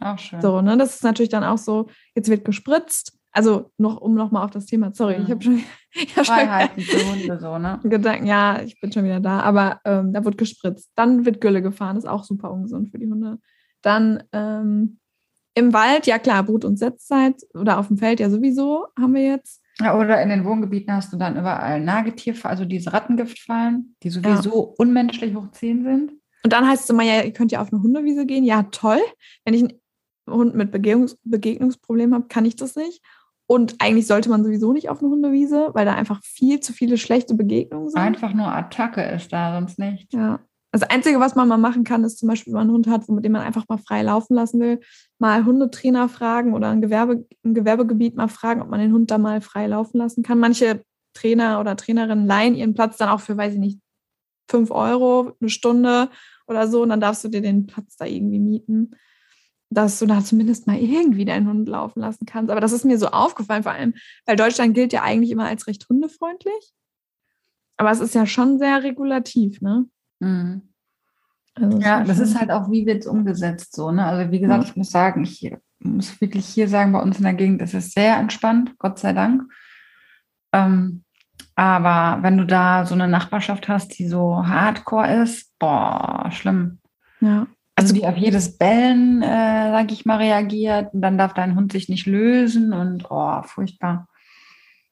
Auch schön. So, ne? Das ist natürlich dann auch so, jetzt wird gespritzt. Also noch, um nochmal auf das Thema, sorry, Mhm. ich habe schon, ich hab schon Freiheiten für Hunde so, ne? Gedanken, ja, ich bin schon wieder da, aber ähm, da wird gespritzt. Dann wird Gülle gefahren, ist auch super ungesund für die Hunde. Dann ähm, im Wald, ja klar, Brut- und Setzzeit oder auf dem Feld ja sowieso haben wir jetzt. Ja, oder in den Wohngebieten hast du dann überall Nagetier, also diese Rattengiftfallen, die sowieso unmenschlich hoch 10 sind. Und dann heißt es immer, ja, ihr könnt ja auf eine Hundewiese gehen. Ja, toll. Wenn ich einen Hund mit Begegnungs Begegnungsproblemen habe, kann ich das nicht. Und eigentlich sollte man sowieso nicht auf eine Hundewiese, weil da einfach viel zu viele schlechte Begegnungen sind. Einfach nur Attacke ist da, sonst nicht. Ja. Das Einzige, was man mal machen kann, ist zum Beispiel, wenn man einen Hund hat, mit dem man einfach mal frei laufen lassen will, mal Hundetrainer fragen oder ein, Gewerbe, ein Gewerbegebiet mal fragen, ob man den Hund da mal frei laufen lassen kann. Manche Trainer oder Trainerinnen leihen ihren Platz dann auch für, weiß ich nicht, fünf Euro eine Stunde oder so. Und dann darfst du dir den Platz da irgendwie mieten, dass du da zumindest mal irgendwie deinen Hund laufen lassen kannst. Aber das ist mir so aufgefallen, vor allem, weil Deutschland gilt ja eigentlich immer als recht hundefreundlich. Aber es ist ja schon sehr regulativ, ne? Mhm. Also Ja, das ist halt auch, wie wird es umgesetzt so, ne? Also wie gesagt, Ja. ich muss sagen, ich muss wirklich hier sagen, bei uns in der Gegend ist es sehr entspannt, Gott sei Dank. Ähm, Aber wenn du da so eine Nachbarschaft hast, die so hardcore ist, boah, schlimm. Ja. Also die auf jedes Bellen, äh, sag ich mal, reagiert und dann darf dein Hund sich nicht lösen und oh, furchtbar.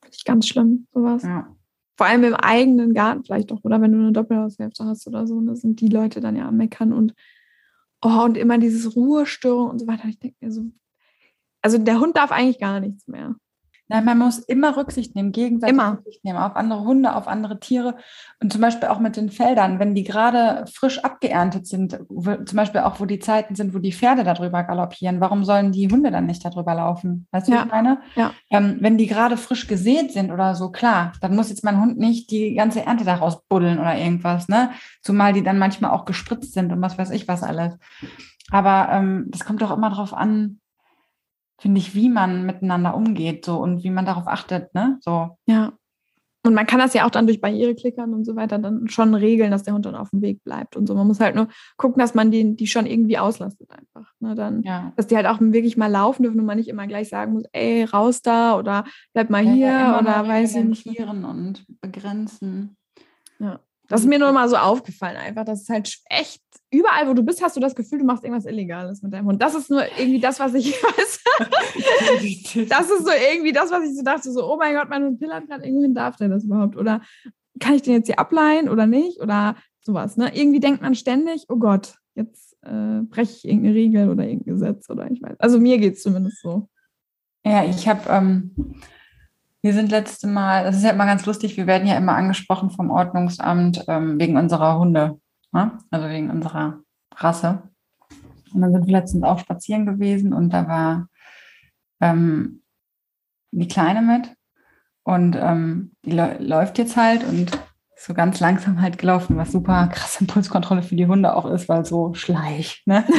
Finde ich ganz schlimm, sowas. Ja. Vor allem im eigenen Garten vielleicht doch, oder wenn du eine Doppelhaushälfte hast oder so, da sind die Leute dann ja am Meckern und oh, und immer dieses Ruhestörung und so weiter. Ich denke mir so, also der Hund darf eigentlich gar nichts mehr. Nein, man muss immer Rücksicht nehmen, gegenseitig Immer. Rücksicht nehmen auf andere Hunde, auf andere Tiere und zum Beispiel auch mit den Feldern, wenn die gerade frisch abgeerntet sind, wo, zum Beispiel auch, wo die Zeiten sind, wo die Pferde darüber galoppieren, warum sollen die Hunde dann nicht darüber laufen? Weißt du, Ja. was ich meine? Ja. Ähm, wenn die gerade frisch gesät sind oder so, klar, dann muss jetzt mein Hund nicht die ganze Ernte daraus buddeln oder irgendwas, ne? Zumal die dann manchmal auch gespritzt sind und was weiß ich was alles. Aber ähm, das kommt doch immer darauf an, finde ich, wie man miteinander umgeht so und wie man darauf achtet, ne? So. Ja. Und man kann das ja auch dann durch Barriereklickern und so weiter dann schon regeln, dass der Hund dann auf dem Weg bleibt und so. Man muss halt nur gucken, dass man die, die schon irgendwie auslastet einfach. Ne? Dann, Ja. dass die halt auch wirklich mal laufen dürfen und man nicht immer gleich sagen muss, ey, raus da oder bleib mal Ja, hier ja, oder mal weiß ich nicht. und begrenzen. Das ist mir nur mal so aufgefallen, einfach, dass es halt echt, überall, wo du bist, hast du das Gefühl, du machst irgendwas Illegales mit deinem Hund. Das ist nur irgendwie das, was ich weiß. Das ist so irgendwie das, was ich so dachte, so, oh mein Gott, mein Hund pillert gerade, irgendwohin darf der das überhaupt? Oder kann ich den jetzt hier ableihen oder nicht? Oder sowas, ne? Irgendwie denkt man ständig, oh Gott, jetzt äh, breche ich irgendeine Regel oder irgendein Gesetz oder ich weiß. Also mir geht es zumindest so. Ja, ich habe, ähm, wir sind letzte Mal, das ist ja immer ganz lustig, wir werden ja immer angesprochen vom Ordnungsamt ähm, wegen unserer Hunde, ne? also wegen unserer Rasse. Und dann sind wir letztens auch spazieren gewesen und da war ähm, die Kleine mit und ähm, die lä- läuft jetzt halt und so ganz langsam halt gelaufen, was super krasse Impulskontrolle für die Hunde auch ist, weil so schleich. Ne?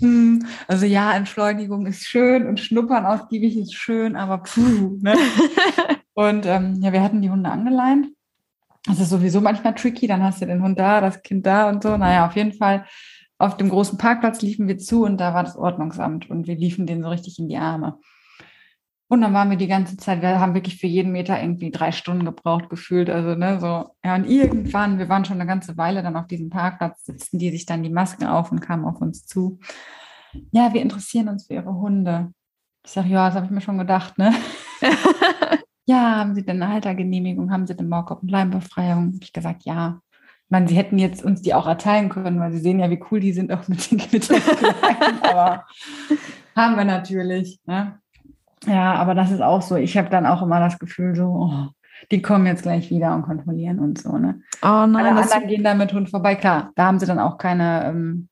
Hm, Also ja, Entschleunigung ist schön und Schnuppern ausgiebig ist schön, aber puh. Ne? Und ähm, ja, wir hatten die Hunde angeleint. Das ist sowieso manchmal tricky, dann hast du den Hund da, das Kind da und so. Naja, auf jeden Fall auf dem großen Parkplatz liefen wir zu und da war das Ordnungsamt und wir liefen denen so richtig in die Arme. Und dann waren wir die ganze Zeit, wir haben wirklich für jeden Meter irgendwie drei Stunden gebraucht, gefühlt. Also, ne, so, ja, und irgendwann, wir waren schon eine ganze Weile dann auf diesem Parkplatz, sitzen die sich dann die Masken auf und kamen auf uns zu. Ja, wir interessieren uns für ihre Hunde. Ich sage, ja, das habe ich mir schon gedacht, ne? Ja, haben Sie denn eine Haltergenehmigung? Haben Sie denn Maulkorb- und Leimbefreiung? Habe ich gesagt, ja. Ich meine, Sie hätten jetzt uns die auch erteilen können, weil Sie sehen ja, wie cool die sind, auch mit den Quittern. aber haben wir natürlich. Ne? Ja, aber das ist auch so. Ich habe dann auch immer das Gefühl, so, oh, die kommen jetzt gleich wieder und kontrollieren und so. Ne? Oh nein, Alle anderen gehen da mit Hund vorbei. Klar, da haben sie dann auch keine, ähm,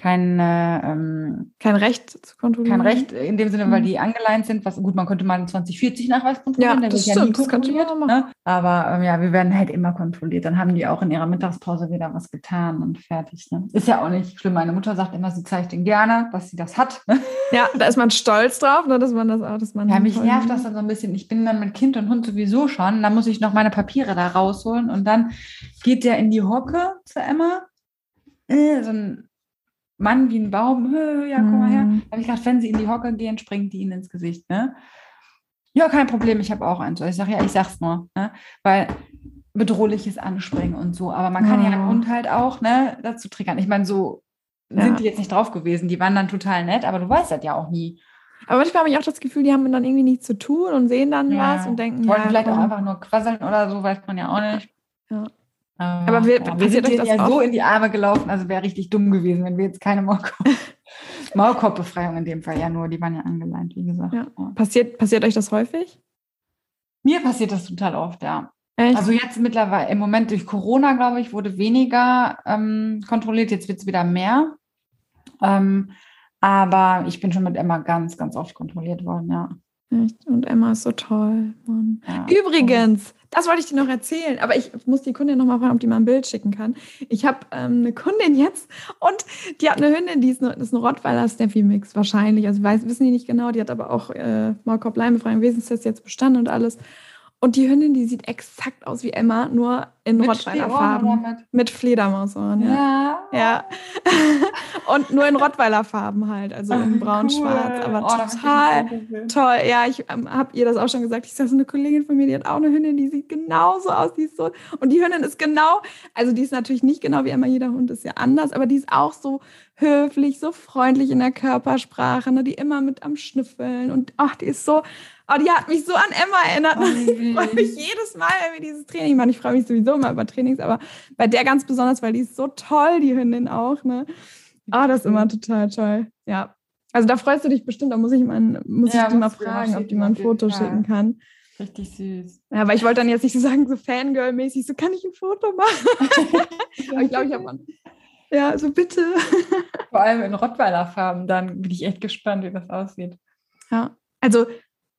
keine, ähm, kein Recht zu kontrollieren. kein Recht in dem Sinne, weil Mhm. die angeleint sind. Was gut, man könnte mal einen 2040-Nachweis kontrollieren, Ja, der das wird ja nie kontrolliert. Ne? Aber ähm, ja, wir werden halt immer kontrolliert. Dann haben die auch in ihrer Mittagspause wieder was getan und fertig. Ne? Ist ja auch nicht schlimm. Meine Mutter sagt immer, sie zeigt ihnen gerne, dass sie das hat. Ne? Ja, da ist man stolz drauf, ne, dass man das auch, dass man. Ja, mich nervt das dann so ein bisschen. Ich bin dann mit Kind und Hund sowieso schon. Dann muss ich noch meine Papiere da rausholen und dann geht der in die Hocke zu Emma. Äh, so ein Mann wie ein Baum. Ja, komm mal her. Mhm. Da habe ich gedacht, wenn sie in die Hocke gehen, springt die ihnen ins Gesicht. Ne? Ja, kein Problem, ich habe auch eins. Ich sage, ja, ich sag's nur. Ne? Weil bedrohliches Anspringen und so. Aber man kann ja Ja. einen Hund halt auch ne, dazu triggern. Ich meine, so Ja. sind die jetzt nicht drauf gewesen. Die waren dann total nett, aber du weißt das ja auch nie. Aber manchmal habe ich auch das Gefühl, die haben dann irgendwie nichts zu tun und sehen dann Ja. was und denken, Wollten ja, vielleicht auch einfach nur quasseln oder so, weiß man ja auch nicht. Ja. Aber, wir- ja, wir sind euch denen ja so oft? in die Arme gelaufen, also wäre richtig dumm gewesen, wenn wir jetzt keine Maulkorb Maulkorbbefreiung in dem Fall ja nur, die waren ja angeleint, wie gesagt. Ja. Passiert, passiert euch das häufig? Mir passiert das total oft, ja. Echt? Also jetzt mittlerweile, im Moment durch Corona, glaube ich, wurde weniger ähm, kontrolliert, jetzt wird es wieder mehr. Ähm, aber ich bin schon mit Emma ganz, ganz oft kontrolliert worden, ja. Echt? Und Emma ist so toll, Mann. ja. Übrigens, das wollte ich dir noch erzählen, aber ich muss die Kundin noch mal fragen, ob die mal ein Bild schicken kann. Ich habe ähm, eine Kundin jetzt und die hat eine Hündin, die ist, eine, ist ein Rottweiler Steffi Mix wahrscheinlich. Also weiß, wissen die nicht genau, die hat aber auch äh, Maulkorb-Leimbefreiung, Wesenstest jetzt bestanden und alles. Und die Hündin, die sieht exakt aus wie Emma, nur in Rottweiler-Farben. Mit Fledermausohren, ja. Ja. Ja. Und nur in Rottweiler-Farben halt, also in braun-schwarz. cool. Aber Oh, total toll. Ja, ich ähm, habe ihr das auch schon gesagt. Ich sage, so eine Kollegin von mir, die hat auch eine Hündin, die sieht genauso aus. Die ist so, und die Hündin ist genau, also die ist natürlich nicht genau wie immer, jeder Hund ist ja anders, aber die ist auch so höflich, so freundlich in der Körpersprache, ne, die immer mit am Schnüffeln und ach, die ist so, oh, die hat mich so an Emma erinnert. Oh, Ich freue mich jedes Mal, wenn wir dieses Training machen. Ich freue mich sowieso immer über Trainings, aber bei der ganz besonders, weil die ist so toll, die Hündin auch. Ne? Ah, das ist immer total toll. Ja. Also da freust du dich bestimmt, da muss ich, mal, muss Ja, ich die mal fragen, ob die mal ein Foto Fall. schicken kann. Richtig süß. Ja, aber ich wollte dann jetzt nicht so sagen, so Fangirl-mäßig, so kann ich ein Foto machen. aber ich glaube, ich habe mal. Ja, so bitte. Vor allem in Rottweiler-Farben, dann bin ich echt gespannt, wie das aussieht. Ja. Also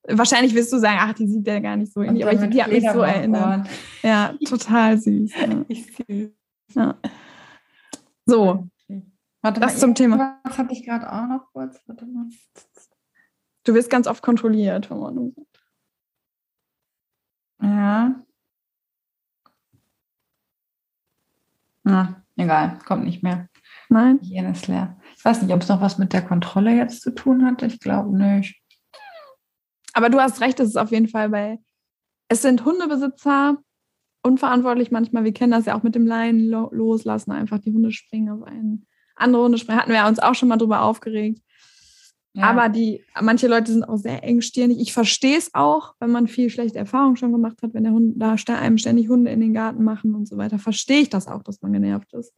wahrscheinlich wirst du sagen, ach, die sieht ja gar nicht so ähnlich, aber ich, die hat mich so erinnert. Ja, total süß. Ja. Richtig süß. Ja. So, Warte Das mal, zum Thema. Was hatte ich gerade auch noch kurz? Warte mal. du wirst ganz oft kontrolliert, Frau Manu. Ja. Na, egal, kommt nicht mehr. Nein? Ist leer. Ich weiß nicht, ob es noch was mit der Kontrolle jetzt zu tun hat. Ich glaube nicht. Aber du hast recht, es ist auf jeden Fall bei, es sind Hundebesitzer unverantwortlich manchmal. Wir kennen das ja auch mit dem Leinen lo loslassen, einfach die Hunde springen auf einen. Andere Hunde springen, hatten wir uns auch schon mal drüber aufgeregt. Ja. Aber die, manche Leute sind auch sehr engstirnig. Ich verstehe es auch, wenn man viel schlechte Erfahrungen schon gemacht hat, wenn der Hund da einem ständig Hunde in den Garten machen und so weiter, verstehe ich das auch, dass man genervt ist.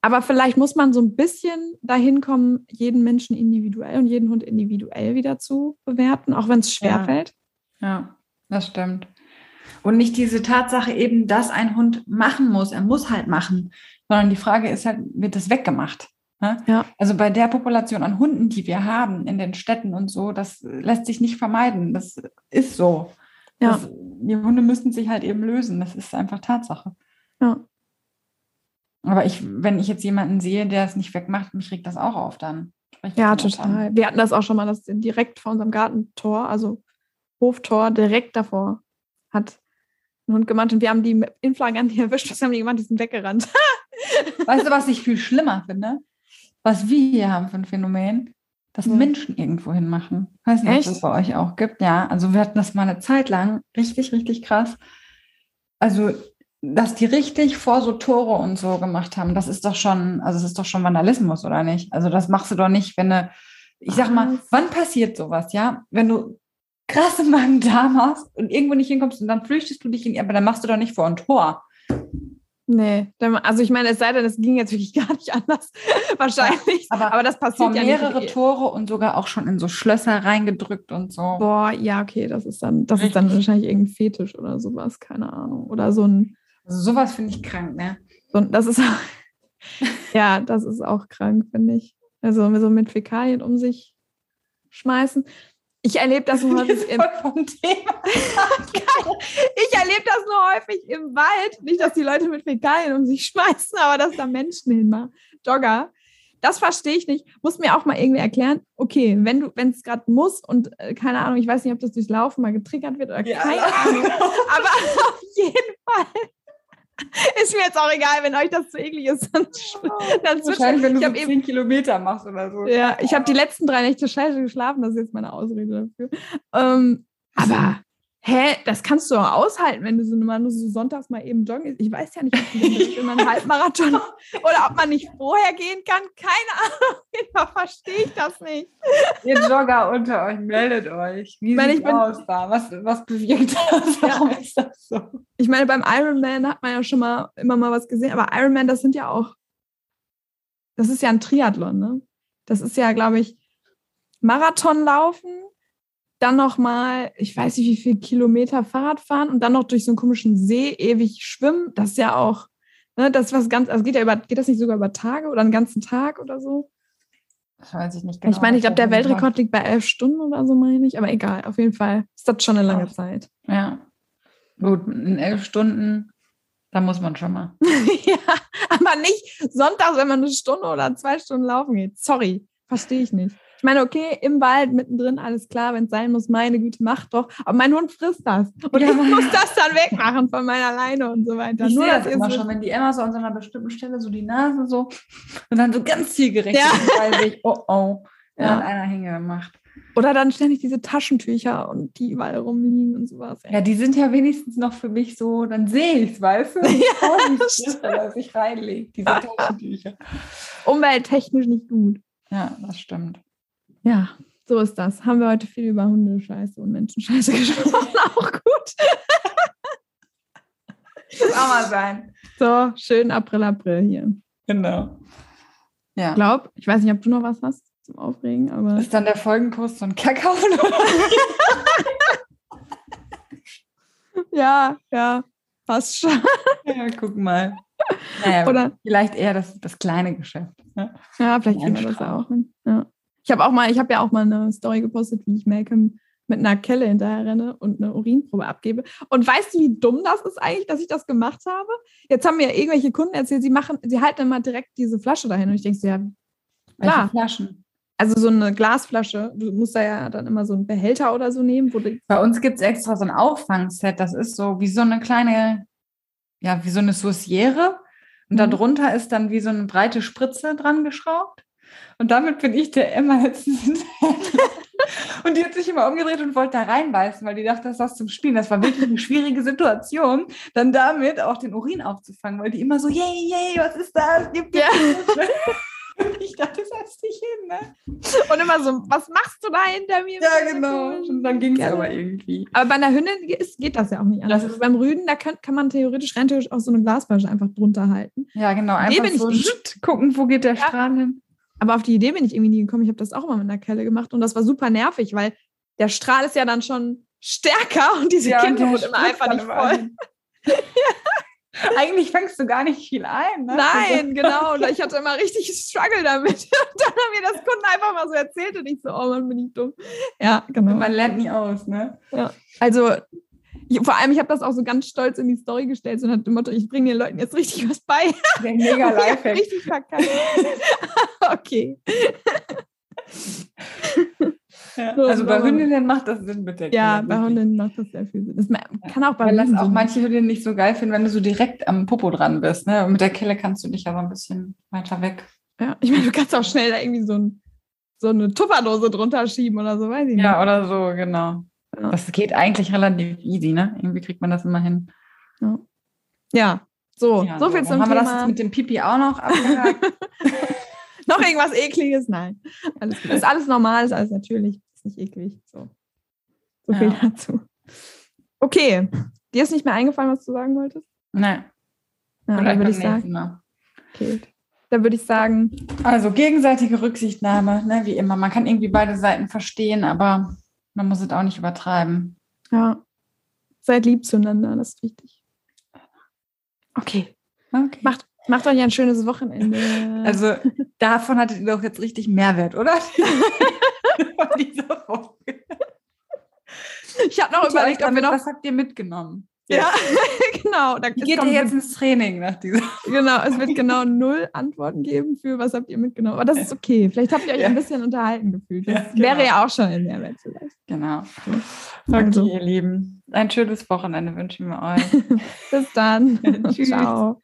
Aber vielleicht muss man so ein bisschen dahin kommen, jeden Menschen individuell und jeden Hund individuell wieder zu bewerten, auch wenn es Ja. schwerfällt. Ja, das stimmt. Und nicht diese Tatsache eben, dass ein Hund machen muss. Er muss halt machen. Sondern die Frage ist halt, wird das weggemacht? Ne? Ja. Also bei der Population an Hunden, die wir haben in den Städten und so, das lässt sich nicht vermeiden. Das ist so. Ja. Das, die Hunde müssen sich halt eben lösen. Das ist einfach Tatsache. Ja. Aber ich, wenn ich jetzt jemanden sehe, der es nicht wegmacht, mich regt das auch auf dann. Ja, das an. total. Wir hatten das auch schon mal, dass direkt vor unserem Gartentor, also Hoftor, direkt davor, hat ein Hund gemacht und wir haben die mit- in Flagranti erwischt. Was haben die gemacht? Die sind weggerannt. Weißt du, was ich viel schlimmer finde? Was wir hier haben für ein Phänomen, dass Ja. Menschen irgendwo hinmachen. Weiß nicht, ob das bei euch auch gibt. Ja, also wir hatten das mal eine Zeit lang. Richtig, richtig krass. Also, dass die richtig vor so Tore und so gemacht haben, das ist doch schon, also es ist doch schon Vandalismus, oder nicht? Also das machst du doch nicht, wenn du, ich sag mal, wann passiert sowas, ja? Wenn du krasse Magen-Darm hast und irgendwo nicht hinkommst und dann flüchtest du dich in, aber dann machst du doch nicht vor ein Tor. Nee, also ich meine, es sei denn, es ging jetzt wirklich gar nicht anders. Wahrscheinlich. aber aber, das passiert ja mehrere nicht. Tore und sogar auch schon in so Schlösser reingedrückt und so. Boah, ja, okay, das ist dann, das ist dann wahrscheinlich irgendein Fetisch oder sowas, keine Ahnung. Oder so ein, Also sowas finde ich krank, ne? so das ist ja, das ist auch krank, finde ich. Also so mit Fäkalien um sich schmeißen. Ich erlebe das nur häufig im, ich erlebe das nur häufig im Wald. Nicht, dass die Leute mit Fäkalien um sich schmeißen, aber dass da Menschen hinmachen. Jogger. Das verstehe ich nicht. Muss mir auch mal irgendwie erklären, okay, wenn du, wenn es gerade muss und äh, keine Ahnung, ich weiß nicht, ob das durchs Laufen mal getriggert wird oder keine Ahnung. Aber auf jeden Fall ist mir jetzt auch egal, wenn euch das zu eklig ist. Dann, dann Wahrscheinlich, wenn du ich so habe eben 10 Kilometer machst oder so. ja, ich habe die letzten drei Nächte scheiße geschlafen, das ist jetzt meine Ausrede dafür. Ähm, aber, hä, das kannst du auch aushalten, wenn du so mal nur so sonntags mal eben joggen. Ich weiß ja nicht, ob in einen Halbmarathon oder ob man nicht vorher gehen kann. Keine Ahnung, Fall verstehe ich das nicht. Ihr Jogger unter euch, meldet euch. Wie sieht ich bin- aus da? Was, was bewirkt das? Warum ist das so? Ich meine, beim Ironman hat man ja schon mal immer mal was gesehen, aber Ironman, das sind ja auch, das ist ja ein Triathlon, ne? Das ist ja, glaube ich, Marathon laufen, dann noch mal, ich weiß nicht, wie viele Kilometer Fahrrad fahren und dann noch durch so einen komischen See ewig schwimmen. Das ist ja auch, ne, das ist was ganz, also geht ja über, geht das nicht sogar über Tage oder einen ganzen Tag oder so? Das weiß ich nicht genau. ich meine, ich glaube, der Weltrekord liegt bei elf Stunden oder so, meine ich, aber egal, auf jeden Fall ist das schon eine lange. Zeit. Ja. Gut, in elf Stunden, da muss man schon mal. ja, aber nicht sonntags, wenn man eine Stunde oder zwei Stunden laufen geht. Sorry, verstehe ich nicht. Ich meine, okay, im Wald mittendrin, alles klar, wenn es sein muss, meine Güte, mach doch. Aber mein Hund frisst das. Und Ja, ich muss das dann wegmachen von meiner Leine und so weiter. Ich Nur, sehe das immer schon, wenn die Emma so an so einer bestimmten Stelle so die Nase so und dann so ganz zielgerichtet, Ja. dann weiß ich, oh oh, Ja. hat einer hingemacht. Oder dann ständig diese Taschentücher und die überall rumliegen und sowas. ey. Ja, die sind ja wenigstens noch für mich so, dann sehe ich es, weißt du? Vorsichtig, dass ich reinlege, diese Taschentücher. Umwelttechnisch nicht gut. Ja, das stimmt. Ja, so ist das. Haben wir heute viel über Hundescheiße und Menschenscheiße gesprochen. Auch gut. Muss auch mal sein. So, schön April, April hier. Genau. Ja. Ich glaube, ich weiß nicht, ob du noch was hast zum Aufregen, aber Ist dann der Folgenpost so ein Kakao ja, ja, passt schon. ja, guck mal. Naja, Oder- vielleicht eher das, das kleine Geschäft. Ne? Ja, vielleicht kriegen wir das auch. Ja. Ich habe auch mal, ich habe ja auch mal eine Story gepostet, wie ich Malcolm mit einer Kelle hinterher renne und eine Urinprobe abgebe. Und weißt du, wie dumm das ist eigentlich, dass ich das gemacht habe? Jetzt haben mir irgendwelche Kunden erzählt, sie machen, sie halten immer direkt diese Flasche dahin. Und ich denke so, ja, Welche Klar. Flaschen? also so eine Glasflasche, du musst da ja dann immer so einen Behälter oder so nehmen, Bei uns gibt es extra so ein Auffangset. Das ist so wie so eine kleine, ja, wie so eine Sauciere. Und Mhm. darunter ist dann wie so eine breite Spritze dran geschraubt. Und damit bin ich der Emma letztens hinterher. Und die hat sich immer umgedreht und wollte da reinbeißen, weil die dachte, das ist was zum Spielen. Das war wirklich eine schwierige Situation, dann damit auch den Urin aufzufangen, weil die immer so, yay, yay, was ist das? Gib, Ja. ich dachte, setz dich hin, ne? und immer so, was machst du da hinter mir? Ja, genau. Und dann ging es aber irgendwie. Aber bei einer Hündin ist, geht das ja auch nicht anders. Das ist- beim Rüden, da kann, kann man theoretisch, rein theoretisch auch so eine Glasflasche einfach drunter halten. Ja, genau. Einfach ich so gucken, wo geht der Ja. Strahl hin. Aber auf die Idee bin ich irgendwie nie gekommen. Ich habe das auch immer mit einer Kelle gemacht und das war super nervig, weil der Strahl ist ja dann schon stärker und diese Ja, Kinder der wird immer einfach nicht voll. hin. Eigentlich fängst du gar nicht viel ein. Ne? Nein, genau. Und ich hatte immer richtig Struggle damit. Und dann haben mir das Kunden einfach mal so erzählt und ich so, oh Mann, bin ich dumm. Ja, genau. Man lernt nie aus, ne? Also ich, vor allem, ich habe das auch so ganz stolz in die Story gestellt, so nach dem Motto, ich bringe den Leuten jetzt richtig was bei. Der mega Lifehack. richtig verkackt. okay. Ja. So, Also bei so. Hündinnen macht das Sinn mit der Ja, bei. Hunden macht das sehr viel Sinn. Das kann auch bei Weil das Hunden auch manche Hündinnen nicht so geil finden, wenn du so direkt am Popo dran bist. Ne? Und mit der Kelle kannst du dich aber ein bisschen weiter weg. Ja, ich meine, du kannst auch schnell da irgendwie so, ein, so eine Tupperdose drunter schieben oder so, weiß ich nicht. Ja, oder so, genau. Ja. Das geht eigentlich relativ easy, ne? Irgendwie kriegt man das immer hin. Ja, so, Ja, so viel zum haben wir das jetzt Thema. mit dem Pipi auch noch abgehakt. Noch irgendwas Ekliges? Nein. Alles gut. Ist alles normal, ist alles natürlich. Ist nicht eklig. So, so viel Ja. dazu. Okay. Dir ist nicht mehr eingefallen, was du sagen wolltest? ne, Ja, dann würde ich sagen, okay. Dann würde ich sagen, Also gegenseitige Rücksichtnahme, ne, wie immer. Man kann irgendwie beide Seiten verstehen, aber man muss es auch nicht übertreiben. ja, seid lieb zueinander, das ist wichtig. Okay. Okay. Macht, macht euch ein schönes Wochenende. Also davon hattet ihr doch jetzt richtig Mehrwert, oder? Von dieser Folge. ich habe noch überlegt, ob wir noch. was habt ihr mitgenommen? Ja, genau. Da, Wie geht ihr jetzt ins Training nach dieser? Genau, es wird genau null Antworten geben für was habt ihr mitgenommen. Aber das ist okay. Vielleicht habt ihr euch Ja. ein bisschen unterhalten gefühlt. Das Ja, genau. wäre ja auch schon ein Mehrwert vielleicht. Genau. Okay, Also. ihr Lieben. Ein schönes Wochenende wünschen wir euch. Bis dann. Tschüss. Ciao.